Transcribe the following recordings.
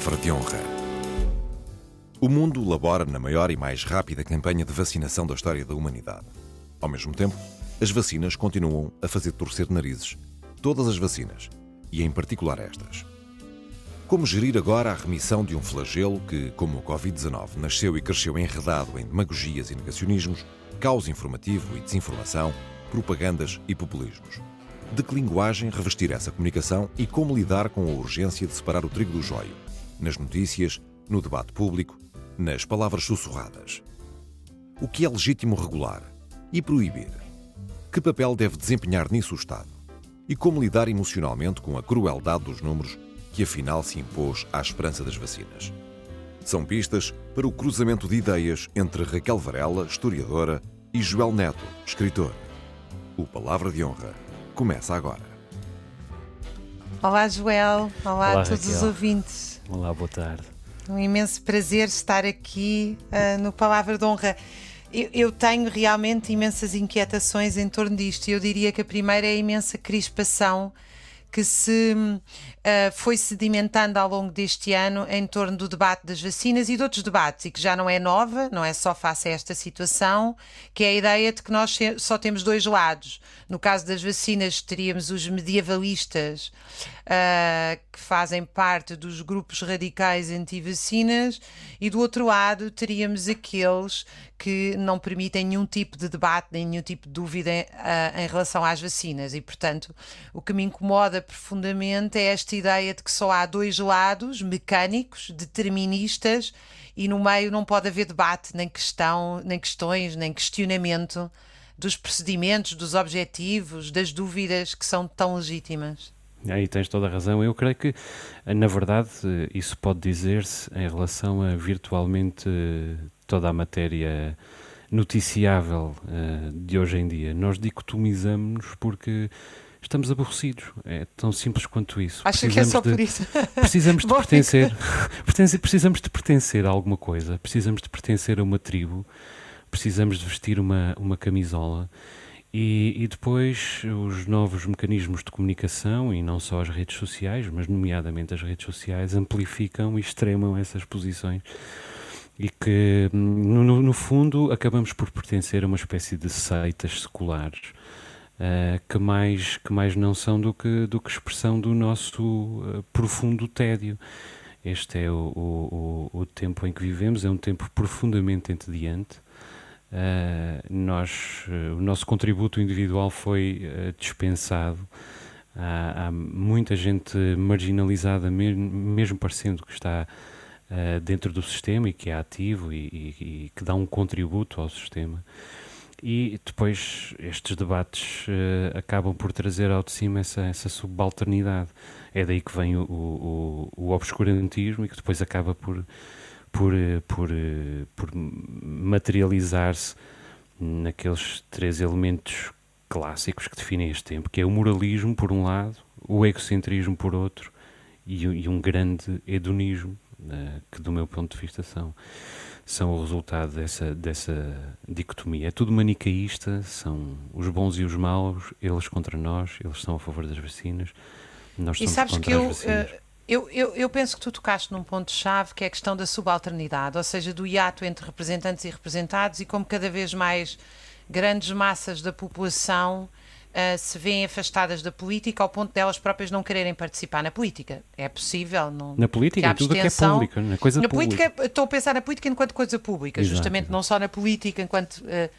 Palavra de Honra. O mundo labora na maior e mais rápida campanha de vacinação da história da humanidade. Ao mesmo tempo, as vacinas continuam a fazer torcer narizes. Todas as vacinas, e em particular estas. Como gerir agora a remissão de um flagelo que, como o Covid-19, nasceu e cresceu enredado em demagogias e negacionismos, caos informativo e desinformação, propagandas e populismos? De que linguagem revestir essa comunicação e como lidar com a urgência de separar o trigo do joio? Nas notícias, no debate público, nas palavras sussurradas. O que é legítimo regular e proibir? Que papel deve desempenhar nisso o Estado? E como lidar emocionalmente com a crueldade dos números que afinal se impôs à esperança das vacinas? São pistas para o cruzamento de ideias entre Raquel Varela, historiadora, e Joel Neto, escritor. O Palavra de Honra começa agora. Olá, Joel. Olá, Olá a todos Raquel. os ouvintes. Olá, boa tarde. Um imenso prazer estar aqui uh, no Palavra de Honra. Eu, eu, tenho realmente imensas inquietações em torno disto. Eu diria que a primeira é a imensa crispação que se uh, foi sedimentando ao longo deste ano em torno do debate das vacinas e de outros debates, e que já não é nova, não é só face a esta situação, que é a ideia de que nós só temos dois lados. No caso das vacinas, teríamos os medievalistas uh, que fazem parte dos grupos radicais anti-vacinas, e do outro lado teríamos aqueles que não permitem nenhum tipo de debate, nem nenhum tipo de dúvida uh, em relação às vacinas. E, portanto, o que me incomoda profundamente é esta ideia de que só há dois lados mecânicos, deterministas, e no meio não pode haver debate, nem questão, nem questões, nem questionamento dos procedimentos, dos objetivos, das dúvidas que são tão legítimas. Aí tens toda a razão. Eu creio que, na verdade, isso pode dizer-se em relação a virtualmente toda a matéria noticiável uh, de hoje em dia. Nós dicotomizamos-nos porque estamos aborrecidos. É tão simples quanto isso. Acho que é só de, por isso. Precisamos de pertencer. precisamos de pertencer a alguma coisa. Precisamos de pertencer a uma tribo. Precisamos de vestir uma, uma camisola. E, e, depois os novos mecanismos de comunicação, e não só as redes sociais, mas nomeadamente as redes sociais, amplificam e extremam essas posições e que, no, no, fundo, acabamos por pertencer a uma espécie de seitas seculares uh, que, mais, que mais não são do que, do que expressão do nosso uh, profundo tédio. Este é o, o, o, tempo em que vivemos, é um tempo profundamente entediante. Uh, nós, o nosso contributo individual foi dispensado. Há, há, muita gente marginalizada, mesmo, mesmo parecendo que está uh, dentro do sistema e que é ativo e, e, e, que dá um contributo ao sistema. E depois estes debates uh, acabam por trazer ao de cima essa, essa subalternidade. É daí que vem o, o, o obscurantismo e que depois acaba por, por, por, por materializar-se naqueles três elementos clássicos que definem este tempo, que é o moralismo por um lado, o egocentrismo por outro e, e um grande hedonismo uh, que do meu ponto de vista são são o resultado dessa dessa dicotomia. É tudo manicaísta, são os bons e os maus, eles contra nós, eles são a favor das vacinas, nós somos e sabes contra que eu, as vacinas. Uh, eu, eu, eu, penso que tu tocaste num ponto-chave que é a questão da subalternidade, ou seja, do hiato entre representantes e representados e como cada vez mais grandes massas da população uh, se veem afastadas da política ao ponto delas de próprias não quererem participar na política. É possível. Não, na política, em tudo que é público, na coisa na pública. política. Estou a pensar na política enquanto coisa pública, Exato, justamente, exato. não só na política enquanto uh,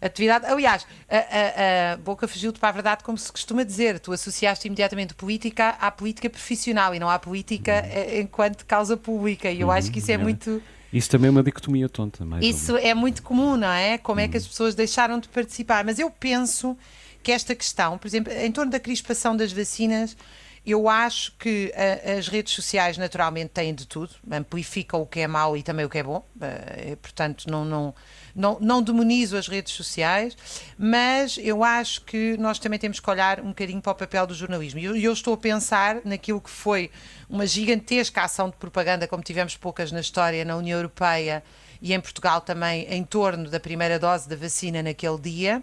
atividade. Aliás, a, a, a boca fugiu-te para a verdade, como se costuma dizer. Tu associaste imediatamente política à política profissional e não à política uhum. enquanto causa pública. E eu uhum, acho que isso é, é muito. Isso também é uma dicotomia tonta. Mais Isso é muito comum, não é? Como é que as pessoas deixaram de participar. Mas eu penso que esta questão, por exemplo, em torno da crispação das vacinas, eu acho que a, as redes sociais naturalmente têm de tudo, amplificam o que é mau e também o que é bom, uh, portanto não, não, não, não demonizo as redes sociais, mas eu acho que nós também temos que olhar um bocadinho para o papel do jornalismo. E eu, eu estou a pensar naquilo que foi uma gigantesca ação de propaganda, como tivemos poucas na história na União Europeia e em Portugal também, em torno da primeira dose da vacina naquele dia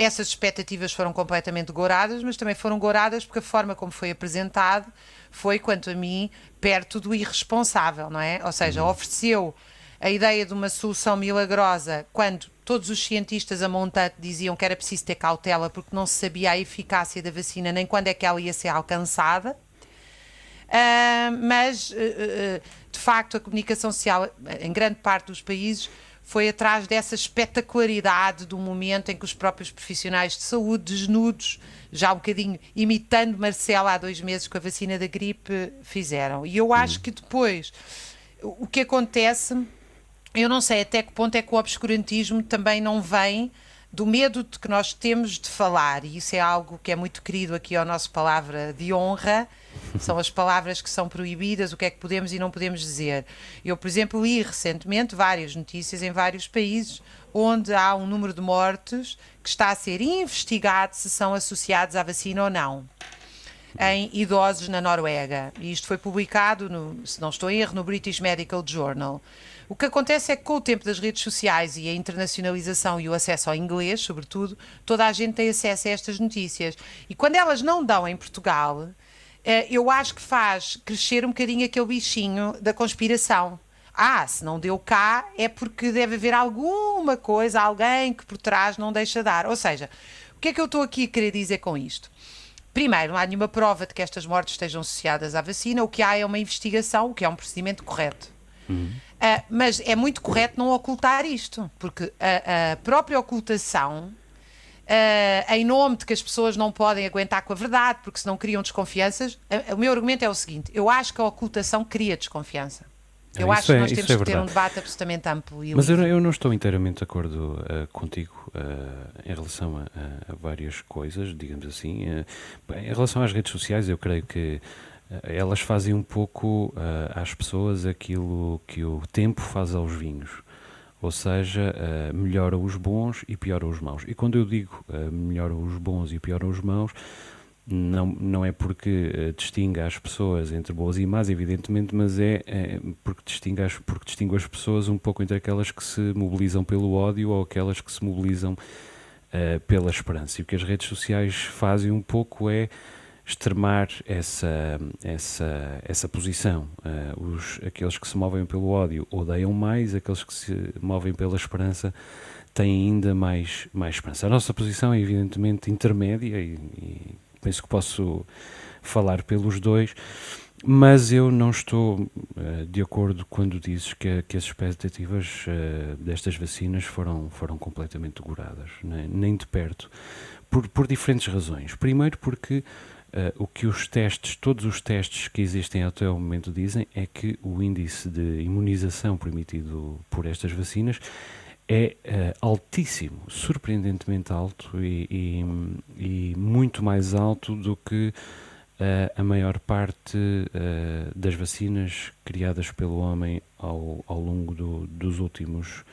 essas expectativas foram completamente goradas, mas também foram goradas porque a forma como foi apresentado foi, quanto a mim, perto do irresponsável, não é? Ou seja, uhum. ofereceu a ideia de uma solução milagrosa quando todos os cientistas a montante diziam que era preciso ter cautela porque não se sabia a eficácia da vacina nem quando é que ela ia ser alcançada. Uh, mas, uh, uh, de facto, a comunicação social, em grande parte dos países, foi atrás dessa espetacularidade do momento em que os próprios profissionais de saúde, desnudos, já um bocadinho imitando Marcela há dois meses com a vacina da gripe, fizeram. E eu acho uhum. que depois o que acontece, eu não sei até que ponto é que o obscurantismo também não vem do medo de que nós temos de falar, e isso é algo que é muito querido aqui ao nosso palavra de honra, são as palavras que são proibidas, o que é que podemos e não podemos dizer. Eu, por exemplo, li recentemente várias notícias em vários países onde há um número de mortes que está a ser investigado se são associados à vacina ou não. Em idosos na Noruega. E isto foi publicado, no, se não estou em erro, no British Medical Journal. O que acontece é que com o tempo das redes sociais e a internacionalização e o acesso ao inglês, sobretudo, toda a gente tem acesso a estas notícias. E quando elas não dão em Portugal, eh, eu acho que faz crescer um bocadinho aquele bichinho da conspiração. Ah, se não deu cá é porque deve haver alguma coisa, alguém que por trás não deixa dar. Ou seja, o que é que eu estou aqui a querer dizer com isto? Primeiro, não há nenhuma prova de que estas mortes estejam associadas à vacina. O que há é uma investigação, o que é um procedimento correto. Uhum. Uh, mas é muito correto não ocultar isto, porque a, a própria ocultação, uh, em nome de que as pessoas não podem aguentar com a verdade, porque se não criam desconfianças, o meu argumento é o seguinte: eu acho que a ocultação cria desconfiança. Eu acho é, que nós temos é que ter um debate absolutamente amplo e Mas eu, eu, não estou inteiramente de acordo uh, contigo uh, em relação a, a, várias coisas, digamos assim. Em relação às redes sociais, eu creio que elas fazem um pouco uh, às pessoas aquilo que o tempo faz aos vinhos. Ou seja, uh, melhora os bons e piora os maus. E quando eu digo uh, melhora os bons e piora os maus, não, não é porque uh, distinga as pessoas entre boas e más, evidentemente, mas é, é porque, distingue as, porque distingue as pessoas um pouco entre aquelas que se mobilizam pelo ódio ou aquelas que se mobilizam uh, pela esperança. E o que as redes sociais fazem um pouco é extremar essa, essa, essa posição. Uh, os, aqueles que se movem pelo ódio odeiam mais, aqueles que se movem pela esperança têm ainda mais, mais esperança. A nossa posição é evidentemente intermédia e, e penso que posso falar pelos dois, mas eu não estou uh, de acordo quando dizes que, que as expectativas uh, destas vacinas foram, foram completamente degoradas, nem, nem de perto, por, por diferentes razões. Primeiro porque Uh, o que os testes, todos os testes que existem até o momento dizem é que o índice de imunização permitido por estas vacinas é uh, altíssimo, surpreendentemente alto e, e, e, muito mais alto do que uh, a maior parte das vacinas criadas pelo homem ao, ao longo do, dos últimos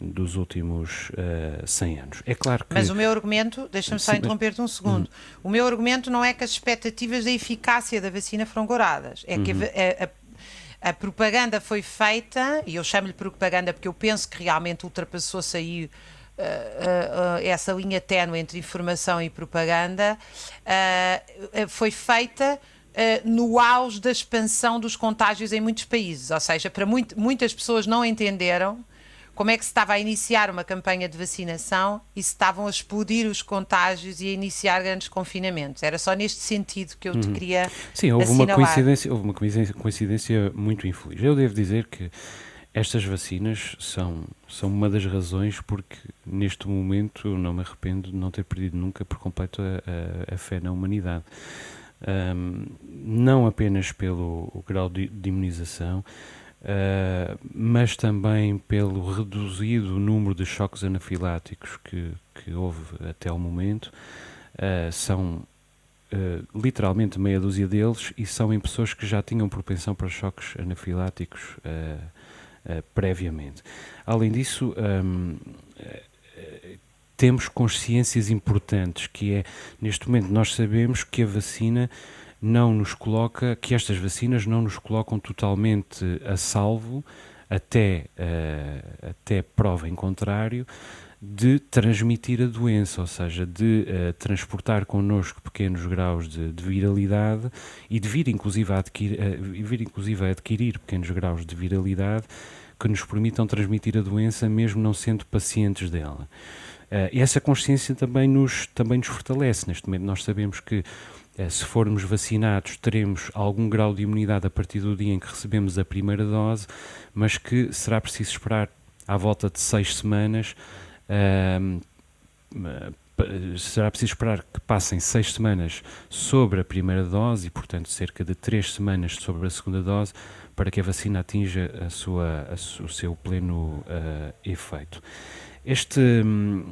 dos últimos uh, eh, 100 anos. É claro que... Mas o meu argumento, deixa-me só interromper-te um segundo, hum. o meu argumento não é que as expectativas da eficácia da vacina foram goradas, é que a, uhum. a, a, a, propaganda foi feita, e eu chamo-lhe propaganda porque eu penso que realmente ultrapassou-se aí Uh, uh, uh, essa linha ténue entre informação e propaganda foi feita no auge da expansão dos contágios em muitos países, ou seja, para muito, muitas pessoas não entenderam como é que se estava a iniciar uma campanha de vacinação e se estavam a explodir os contágios e a iniciar grandes confinamentos. Era só neste sentido que eu te uhum. queria Sim, houve uma, coincidência, houve uma coincidência, muito infeliz. Eu devo dizer que estas vacinas são, são uma das razões porque neste momento não me arrependo de não ter perdido nunca por completo a, a, a fé na humanidade. Um, não apenas pelo grau de, de imunização, Uh, mas também pelo reduzido número de choques anafiláticos que, que houve até o momento. Uh, são uh, literalmente meia dúzia deles e são em pessoas que já tinham propensão para choques anafiláticos previamente. Além disso, um, temos consciências importantes, que é, neste momento, nós sabemos que a vacina não nos coloca, que estas vacinas não nos colocam totalmente a salvo, até, uh, até prova em contrário, de transmitir a doença, ou seja, de uh, transportar connosco pequenos graus de, de, viralidade e de vir inclusive, a adquirir, uh, vir inclusive a adquirir pequenos graus de viralidade que nos permitam transmitir a doença mesmo não sendo pacientes dela. Uh, essa consciência também nos, também nos fortalece. Neste momento nós sabemos que se formos vacinados, teremos algum grau de imunidade a partir do dia em que recebemos a primeira dose, mas que será preciso esperar à volta de seis semanas será preciso esperar que passem seis semanas sobre a primeira dose e, portanto, cerca de três semanas sobre a segunda dose para que a vacina atinja a sua, a, o seu pleno uh, efeito. Este. Um,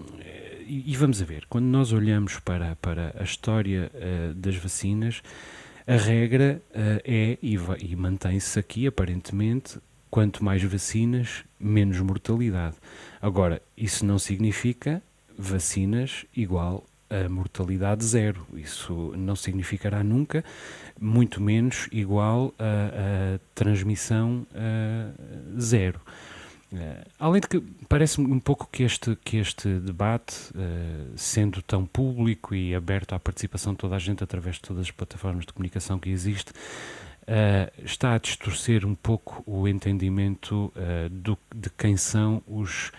e, vamos a ver, quando nós olhamos para, para a história uh, das vacinas, a regra uh, é, e, e mantém-se aqui aparentemente, quanto mais vacinas, menos mortalidade. Agora, isso não significa vacinas igual a mortalidade zero. Isso não significará nunca, muito menos igual a, a transmissão a zero. Uh, além de que parece-me um pouco que este, que este debate, uh, sendo tão público e aberto à participação de toda a gente através de todas as plataformas de comunicação que existe, uh, está a distorcer um pouco o entendimento do, de quem são os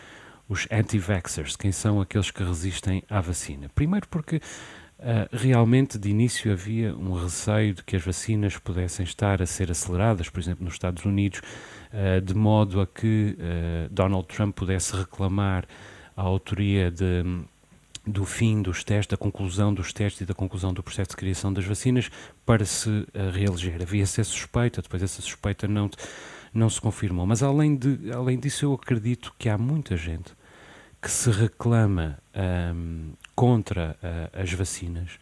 os anti-vaxxers, quem são aqueles que resistem à vacina. Primeiro porque realmente de início havia um receio de que as vacinas pudessem estar a ser aceleradas, por exemplo, nos Estados Unidos, uh, de modo a que uh, Donald Trump pudesse reclamar a autoria de, do fim dos testes, da conclusão dos testes e da conclusão do processo de criação das vacinas para se reeleger. Havia essa suspeita, depois essa suspeita não, não se confirmou. Mas além, de, além disso, eu acredito que há muita gente que se reclama contra uh, as vacinas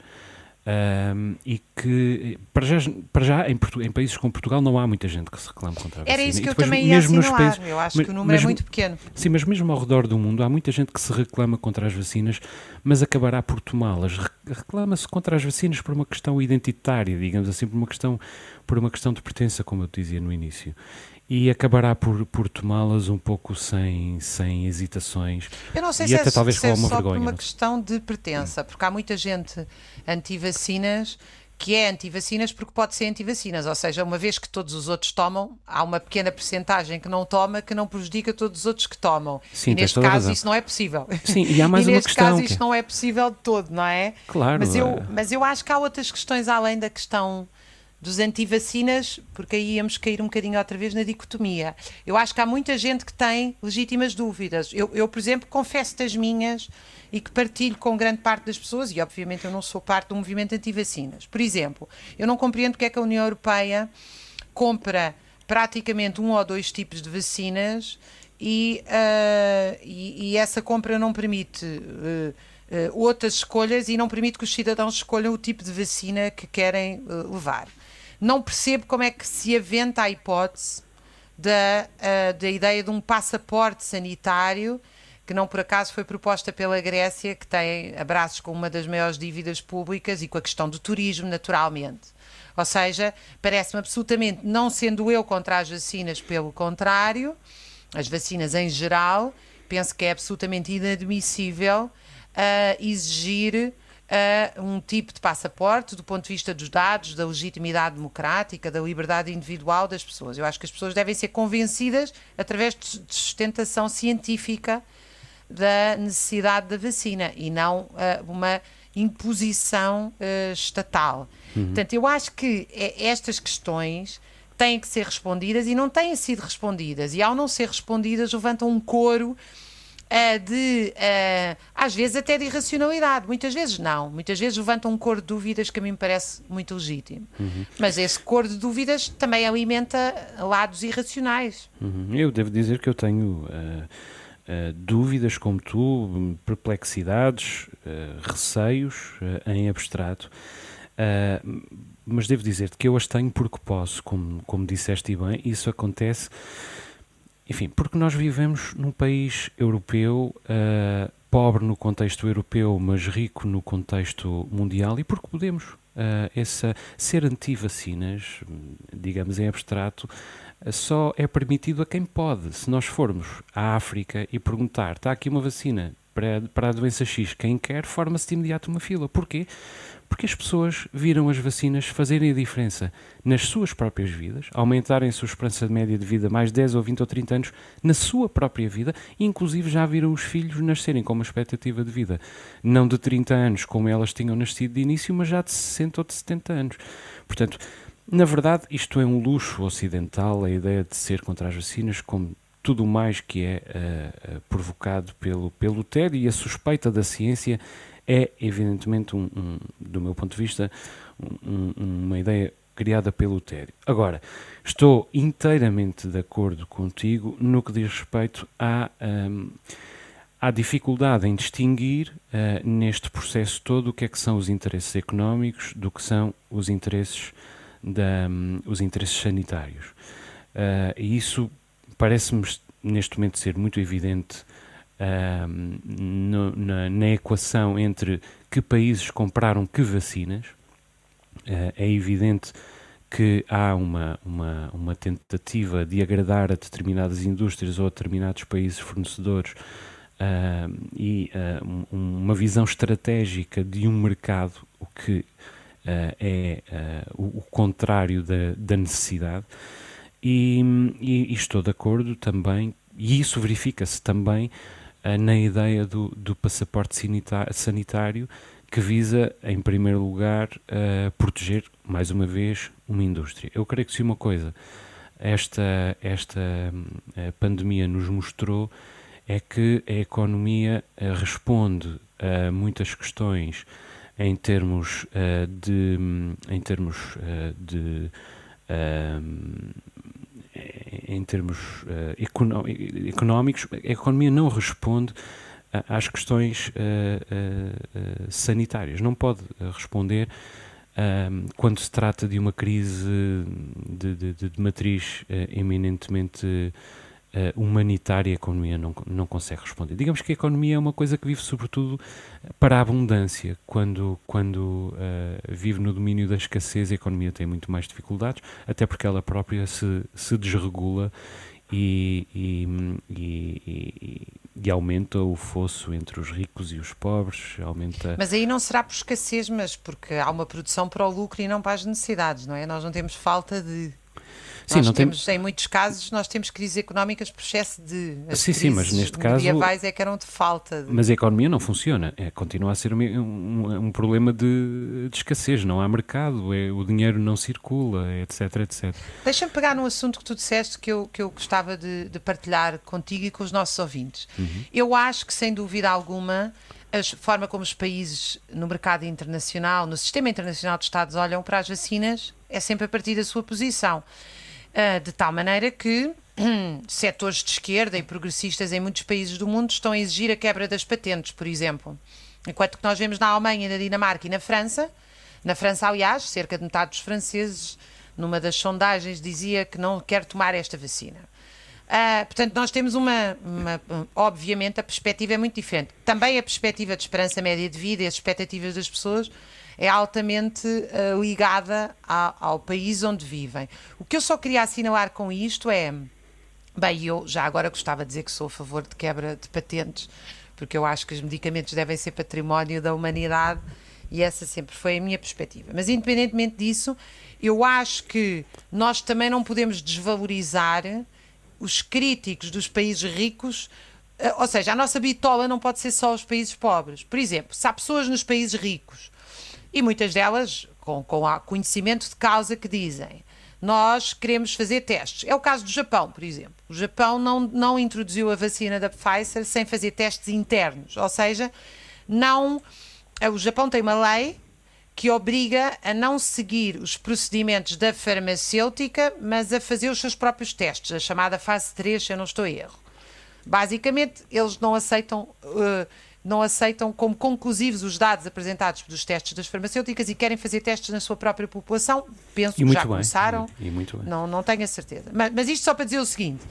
um, e que, para já, para já em, em, países como Portugal, não há muita gente que se reclame contra a vacina. Era isso que eu também ia mesmo assinalar. Países, eu acho mas, que o número é muito pequeno. Sim, mas mesmo ao redor do mundo há muita gente que se reclama contra as vacinas, mas acabará por tomá-las. Reclama-se contra as vacinas por uma questão identitária, digamos assim, por uma questão, por uma questão de pertença, como eu dizia no início e acabará por, por tomá-las um pouco sem, sem hesitações. Eu não sei e se até é, talvez se é uma só vergonha, por uma questão de pertença, porque há muita gente anti-vacinas que é anti-vacinas porque pode ser anti-vacinas, ou seja, uma vez que todos os outros tomam, há uma pequena percentagem que não toma que não prejudica todos os outros que tomam. Sim, e neste caso isso não é possível. Sim, e há mais e uma neste questão. caso isto não é possível de todo, não é? Claro. Mas eu, é. mas eu acho que há outras questões além da questão dos anti-vacinas, porque aí íamos cair um bocadinho outra vez na dicotomia. Eu acho que há muita gente que tem legítimas dúvidas. Eu, eu por exemplo, confesso das minhas e que partilho com grande parte das pessoas, e obviamente eu não sou parte do movimento anti-vacinas. Por exemplo, eu não compreendo porque é que a União Europeia compra praticamente um ou dois tipos de vacinas e, uh, e, e essa compra não permite. Uh, Uh, outras escolhas e não permite que os cidadãos escolham o tipo de vacina que querem uh, levar não percebo como é que se aventa a hipótese da, uh, da ideia de um passaporte sanitário que não por acaso foi proposta pela Grécia, que tem abraços com uma das maiores dívidas públicas e com a questão do turismo, naturalmente. Ou seja, parece-me absolutamente, não sendo eu contra as vacinas, pelo contrário, as vacinas em geral, penso que é absolutamente inadmissível uh, exigir uh, um tipo de passaporte do ponto de vista dos dados, da legitimidade democrática, da liberdade individual das pessoas. Eu acho que as pessoas devem ser convencidas através de sustentação científica da necessidade da vacina e não uh, uma imposição uh, estatal. Uhum. Portanto, eu acho que estas questões têm que ser respondidas e não têm sido respondidas. E ao não ser respondidas, levantam um coro uh, de, uh, às vezes até de irracionalidade, muitas vezes não, muitas vezes levantam um cor de dúvidas que a mim me parece muito legítimo. Uhum. Mas esse cor de dúvidas também alimenta lados irracionais. Uhum. Eu devo dizer que eu tenho uh, dúvidas como tu, perplexidades, receios em abstrato. mas devo dizer-te que eu as tenho porque posso, como, como disseste bem, isso acontece enfim, porque nós vivemos num país europeu, uh, pobre no contexto europeu, mas rico no contexto mundial, e porque podemos. Uh, essa, ser anti-vacinas, digamos em abstrato, só é permitido a quem pode. Se nós formos à África e perguntar, está aqui uma vacina, para, para a doença X. Quem quer, forma-se de imediato uma fila. Porquê? Porque as pessoas viram as vacinas fazerem a diferença nas suas próprias vidas, aumentarem a sua esperança de média de vida mais 10 ou 20 ou 30 anos na sua própria vida, e inclusive já viram os filhos nascerem com uma expectativa de vida não de 30 anos como elas tinham nascido de início, mas já de 60 ou de 70 anos. Portanto, na verdade, isto é um luxo ocidental, a ideia de ser contra as vacinas, como tudo mais que é uh, provocado pelo, pelo TED e a suspeita da ciência é, evidentemente, um, um, do meu ponto de vista, um, uma ideia criada pelo TED. Agora, estou inteiramente de acordo contigo no que diz respeito à, um, à dificuldade em distinguir uh, neste processo todo o que é que são os interesses económicos do que são os interesses, da, um, os interesses sanitários. Uh, e isso parece-me neste momento ser muito evidente no, na, na, equação entre que países compraram que vacinas. Uh, é evidente que há uma, uma, uma, tentativa de agradar a determinadas indústrias ou a determinados países fornecedores uh, e uh, uma visão estratégica de um mercado, o que é o, o, contrário da, da necessidade. E, e, e, estou de acordo também, e isso verifica-se também uh, na ideia do, do passaporte sanitário que visa, em primeiro lugar, uh, proteger, mais uma vez, uma indústria. Eu creio que se uma coisa esta, esta uh, pandemia nos mostrou é que a economia responde a muitas questões em termos de em termos de em termos uh, económicos, a economia não responde às questões uh, uh, sanitárias. Não pode responder quando se trata de uma crise de, de, de matriz eminentemente uh, humanitária a economia não, não consegue responder. Digamos que a economia é uma coisa que vive sobretudo para a abundância. Quando, quando uh, vive no domínio da escassez, a economia tem muito mais dificuldades, até porque ela própria se, se desregula e, e, e, e, aumenta o fosso entre os ricos e os pobres, aumenta... Mas aí não será por escassez, mas porque há uma produção para o lucro e não para as necessidades, não é? Nós não temos falta de... Sim, nós não temos, tem... em muitos casos, nós temos crises económicas por excesso de. As sim, sim, mas neste caso. medievais é que eram de falta. De... Mas a economia não funciona. É, continua a ser um, um, um problema de, de, escassez. Não há mercado, é, o dinheiro não circula, etc, etc. Deixa-me pegar num assunto que tu disseste que eu, que eu gostava de, de partilhar contigo e com os nossos ouvintes. Uhum. Eu acho que, sem dúvida alguma, a forma como os países no mercado internacional, no sistema internacional de Estados, olham para as vacinas é sempre a partir da sua posição. Uh, de tal maneira que setores de esquerda e progressistas em muitos países do mundo estão a exigir a quebra das patentes, por exemplo. Enquanto que nós vemos na Alemanha, na Dinamarca e na França, na França, aliás, cerca de metade dos franceses, numa das sondagens, dizia que não quer tomar esta vacina. Uh, portanto, nós temos uma, uma, Obviamente, a perspectiva é muito diferente. Também a perspectiva de esperança média de vida e as expectativas das pessoas é altamente uh, ligada a, ao país onde vivem. O que eu só queria assinalar com isto é. Bem, eu já agora gostava de dizer que sou a favor de quebra de patentes, porque eu acho que os medicamentos devem ser património da humanidade e essa sempre foi a minha perspectiva. Mas, independentemente disso, eu acho que nós também não podemos desvalorizar os críticos dos países ricos. Eh, ou seja, a nossa bitola não pode ser só os países pobres. Por exemplo, se há pessoas nos países ricos e muitas delas com, com conhecimento de causa que dizem nós queremos fazer testes. É o caso do Japão, por exemplo. O Japão não, não introduziu a vacina da Pfizer sem fazer testes internos, ou seja, não. O Japão tem uma lei que obriga a não seguir os procedimentos da farmacêutica, mas a fazer os seus próprios testes, a chamada fase 3, se eu não estou em erro. Basicamente, eles não aceitam. Uh, não aceitam como conclusivos os dados apresentados dos testes das farmacêuticas e querem fazer testes na sua própria população. Penso que já bem. começaram. E, e muito bem. Não, não tenho a certeza. Mas, mas isto só para dizer o seguinte.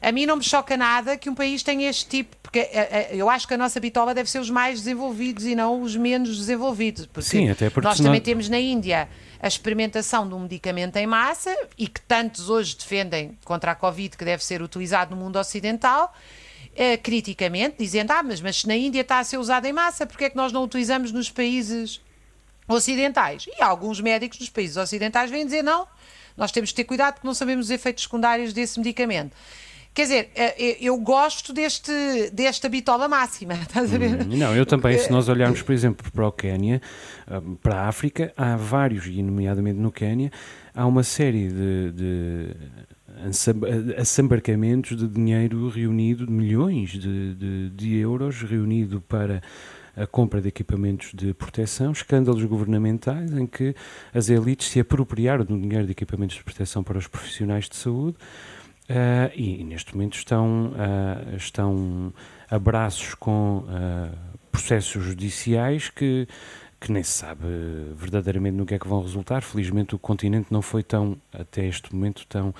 A mim não me choca nada que um país tenha este tipo, porque eh, eh, eu acho que a nossa bitola deve ser os mais desenvolvidos e não os menos desenvolvidos. Porque Sim, até porque nós também temos na Índia a experimentação de um medicamento em massa e que tantos hoje defendem contra a Covid que deve ser utilizado no mundo ocidental uh, criticamente, dizendo: ah, mas, mas na Índia está a ser usado em massa, porque é que nós não utilizamos nos países ocidentais? E alguns médicos dos países ocidentais vêm dizer: não, nós temos que ter cuidado porque não sabemos os efeitos secundários desse medicamento. Quer dizer, eh, eu gosto deste, desta bitola máxima, estás a ver? Hum, não, eu também, se nós olharmos, por exemplo, para o Quénia, hum, para a África, há vários, e nomeadamente no Quénia, há uma série de, de assambarcamentos de dinheiro reunido, de milhões de, de, de euros reunido para a compra de equipamentos de proteção, escândalos governamentais em que as elites se apropriaram do dinheiro de equipamentos de proteção para os profissionais de saúde uh, e, e, neste momento estão, uh, estão abraços com uh, processos judiciais que que nem se sabe verdadeiramente no que é que vão resultar. Felizmente o continente não foi tão, até este momento, tão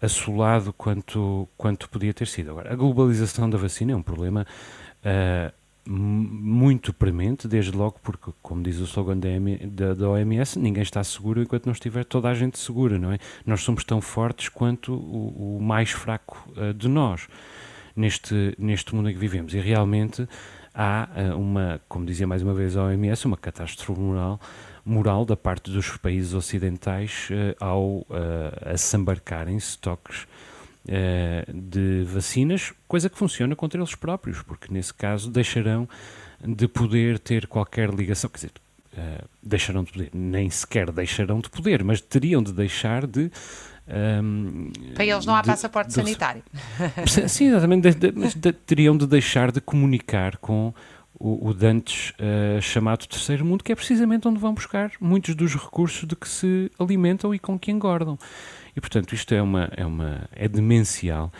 assolado quanto, quanto podia ter sido. Agora, a globalização da vacina é um problema uh, muito premente, desde logo porque, como diz o slogan da, da, OMS, ninguém está seguro enquanto não estiver toda a gente segura, não é? Nós somos tão fortes quanto o, o mais fraco uh, de nós neste, neste mundo em que vivemos. E realmente há uh, uma, como dizia mais uma vez a OMS, uma catástrofe moral, moral da parte dos países ocidentais uh, ao uh, assambarcarem estoques uh, de vacinas, coisa que funciona contra eles próprios, porque nesse caso deixarão de poder ter qualquer ligação, quer dizer, uh, deixarão de poder, nem sequer deixarão de poder, mas teriam de deixar de. Um, Para eles não há de, passaporte de, sanitário. Sim, exatamente, de, mas teriam de deixar de comunicar com o, o Dantes uh, chamado Terceiro Mundo, que é precisamente onde vão buscar muitos dos recursos de que se alimentam e com que engordam. E, portanto, isto é, uma, é, uma, é demencial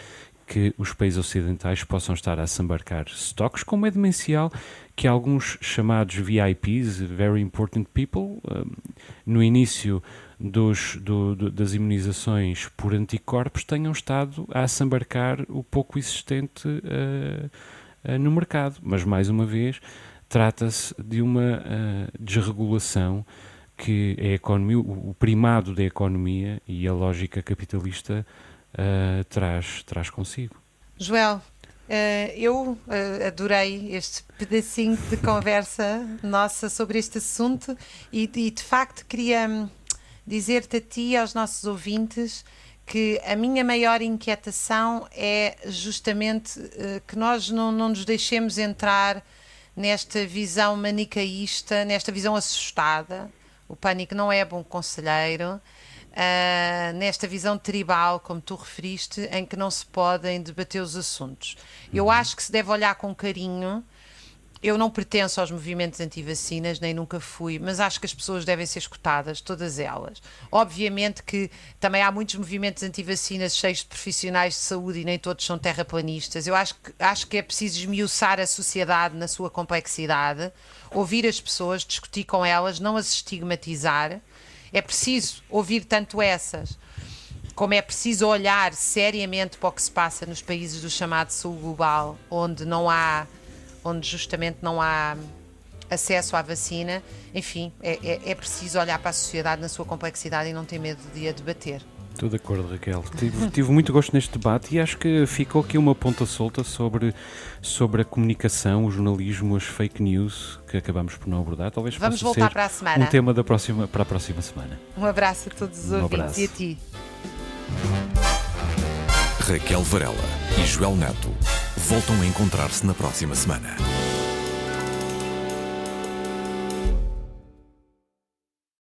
que os países ocidentais possam estar a desembarcar estoques, como é demencial que alguns chamados VIPs, Very Important People, um, no início dos, do, do, das imunizações por anticorpos, tenham estado a desembarcar o pouco existente uh, uh, no mercado. Mas, mais uma vez, trata-se de uma uh, desregulação que a economia, o primado da economia e a lógica capitalista uh, traz, traz consigo. Joel, uh, eu uh, adorei este pedacinho de conversa nossa sobre este assunto e, e de facto queria hum, dizer-te a ti e aos nossos ouvintes que a minha maior inquietação é justamente que nós não, não nos deixemos entrar nesta visão manicaísta, nesta visão assustada o pânico não é bom conselheiro. Uh, nesta visão tribal, como tu referiste, em que não se podem debater os assuntos. Eu uhum. acho que se deve olhar com carinho. Eu não pertenço aos movimentos anti-vacinas, nem nunca fui, mas acho que as pessoas devem ser escutadas, todas elas. Obviamente que também há muitos movimentos anti-vacinas cheios de profissionais de saúde e nem todos são terraplanistas. Eu acho que, acho que é preciso esmiuçar a sociedade na sua complexidade ouvir as pessoas, discutir com elas, não as estigmatizar. É preciso ouvir tanto essas, como é preciso olhar seriamente para o que se passa nos países do chamado Sul Global, onde não há, onde justamente não há acesso à vacina. Enfim, é, é, é preciso olhar para a sociedade na sua complexidade e não ter medo de a debater. Estou de acordo, Raquel. Tive, tive, muito gosto neste debate e acho que ficou aqui uma ponta solta sobre, sobre a comunicação, o jornalismo, as fake news que acabamos por não abordar. Talvez Vamos voltar ser para a semana. um tema da próxima, para a próxima semana. Um abraço a todos os um ouvintes abraço. e a ti. Raquel Varela e Joel Neto voltam a encontrar-se na próxima semana.